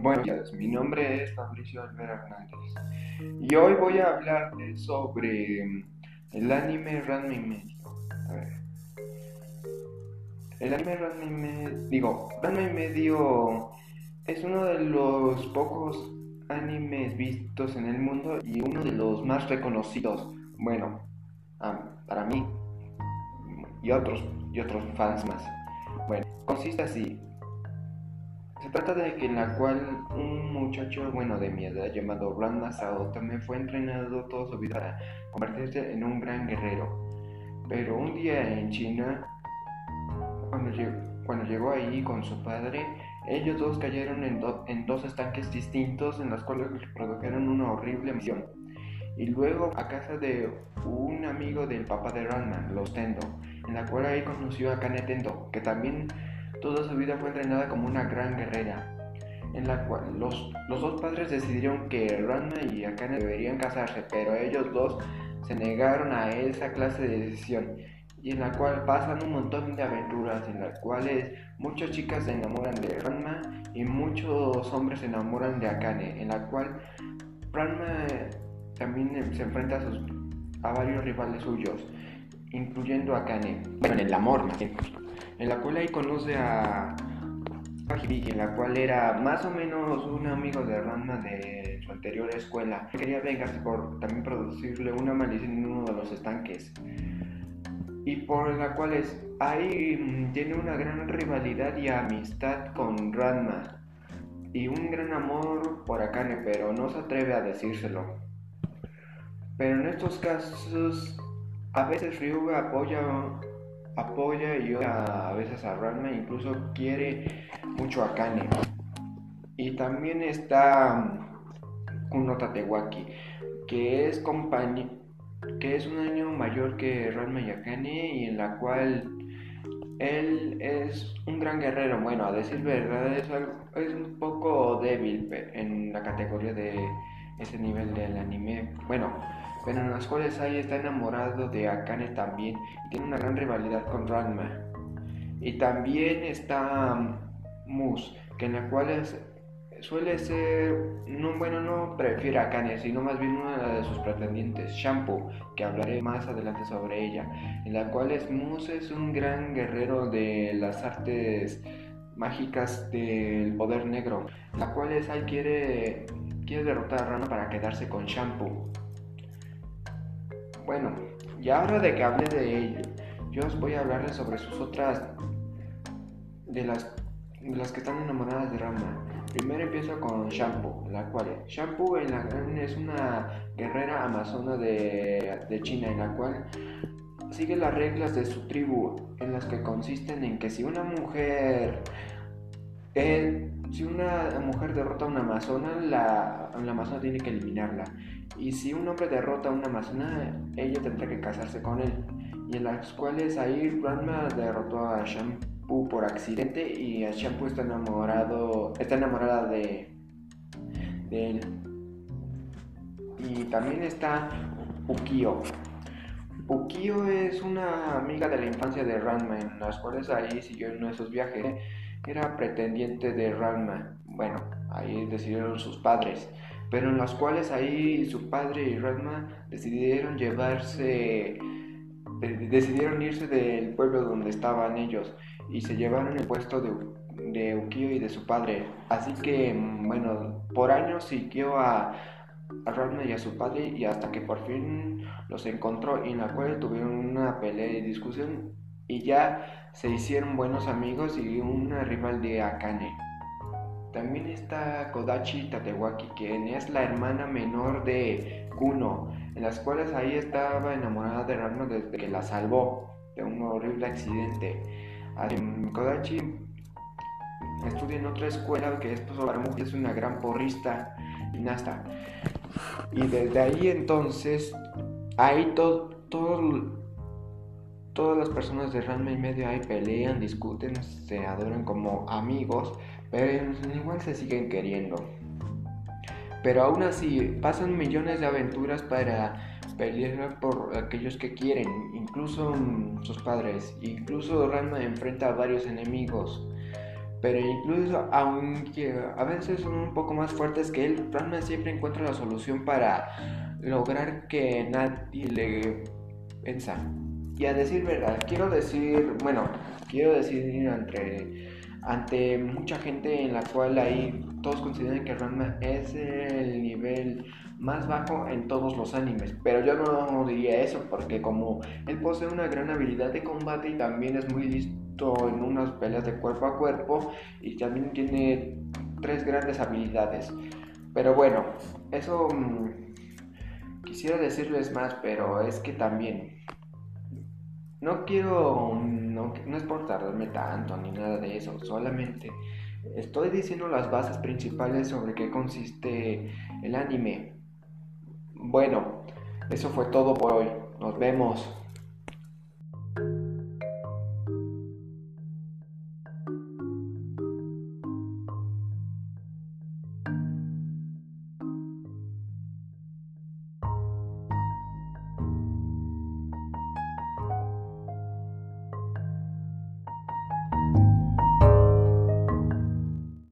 Buenos días, mi nombre es Fabricio Alvera Hernández y hoy voy a hablarles sobre el anime Ranma y medio. A ver. El anime Ranma y medio, digo, Ranma y medio es uno de los pocos animes vistos en el mundo y uno de los más reconocidos. Bueno, para mí y otros y otros fans más. Bueno, consiste así. Se trata de que en la cual un muchacho, bueno, de mi edad llamado Ranma Sao también fue entrenado toda su vida para convertirse en un gran guerrero. Pero un día en China, cuando llegó, cuando llegó ahí con su padre, ellos dos cayeron en, en dos estanques distintos en los cuales produjeron una horrible misión. Y luego a casa de un amigo del papá de Ranma, los Tendo, en la cual ahí conoció a Kane Tendo, que también Toda su vida fue entrenada como una gran guerrera, en la cual los, los dos padres decidieron que Ranma y Akane deberían casarse, pero ellos dos se negaron a esa clase de decisión y en la cual pasan un montón de aventuras en las cuales muchas chicas se enamoran de Ranma y muchos hombres se enamoran de Akane, en la cual Ranma también se enfrenta a, sus, a varios rivales suyos, incluyendo a Akane, bueno, en el amor más bien en la cual ahí conoce a, Hibiki, la cual era más o menos un amigo de Ranma de su anterior escuela. Quería vengarse por también producirle una maldición en uno de los estanques. Y por la cual es, ahí mm, tiene una gran rivalidad y amistad con Ranma. Y un gran amor por Akane, pero no se atreve a decírselo. Pero en estos casos, a veces Ryuga apoya apoya y a veces a Ranma, incluso quiere mucho a Kane. Y también está Kuno Tatewaki, que es que es un año mayor que Ranma y Akane y en la cual él es un gran guerrero. Bueno, a decir verdad es, es un poco débil en la categoría de ese nivel del anime. Bueno, pero en las cuales Ai está enamorado de Akane también tiene una gran rivalidad con Ranma. Y también está um, Mus, que en la cual suele ser, no, bueno, no prefiere a Akane, sino más bien una de sus pretendientes, Shampoo, que hablaré más adelante sobre ella, en la cual es Mus es un gran guerrero de las artes mágicas del poder negro, la cual es Ai quiere, quiere derrotar a Ranma para quedarse con Shampoo. Bueno, y ahora de que hable de ello, yo os voy a hablarles sobre sus otras. de las, de las que están enamoradas de Rama. Primero empiezo con Shampoo, la cual Shampoo es una guerrera amazona de, de China, en la cual sigue las reglas de su tribu, en las que consisten en que si una mujer si una mujer derrota a una amazona, la, la amazona tiene que eliminarla. Y si un hombre derrota a una amazona, ella tendrá que casarse con él. Y en las cuales ahí Ranma derrotó a Shampoo por accidente y a Shampoo está enamorado, está enamorada de, de él. Y también está Ukio. Ukio es una amiga de la infancia de Ranma, en las cuales ahí siguió en esos viajes era pretendiente de Ranma. Bueno, ahí decidieron sus padres, pero en los cuales ahí su padre y Ranma decidieron llevarse, decidieron irse del pueblo donde estaban ellos y se llevaron el puesto de, de Ukio y de su padre. Así que, bueno, por años siguió a, a Ranma y a su padre y hasta que por fin los encontró y en la cual tuvieron una pelea y discusión y ya se hicieron buenos amigos y una rival de Akane. También está Kodachi Tatewaki, quien es la hermana menor de Kuno, en las cuales ahí estaba enamorada de Ranma desde que la salvó de un horrible accidente. Kodachi estudia en otra escuela que es para mujeres, es una gran porrista y nasta. Y desde ahí entonces, ahí todo, Todas las personas de Ranma y medio ahí pelean, discuten, se adoran como amigos, pero igual se siguen queriendo. Pero aún así, pasan millones de aventuras para pelear por aquellos que quieren, incluso sus padres. Incluso Ranma enfrenta a varios enemigos. Pero incluso, aunque a veces son un poco más fuertes que él, Ranma siempre encuentra la solución para lograr que nadie le venza. Y a decir verdad, quiero decir, bueno, quiero decir entre, ante mucha gente en la cual ahí todos consideran que Ranma es el nivel más bajo en todos los animes, pero yo no diría eso porque como él posee una gran habilidad de combate y también es muy listo en unas peleas de cuerpo a cuerpo y también tiene tres grandes habilidades. Pero bueno, eso mm, quisiera decirles más, pero es que también no quiero, no, no es por tardarme tanto ni nada de eso, solamente estoy diciendo las bases principales sobre qué consiste el anime. Bueno, eso fue todo por hoy. Nos vemos.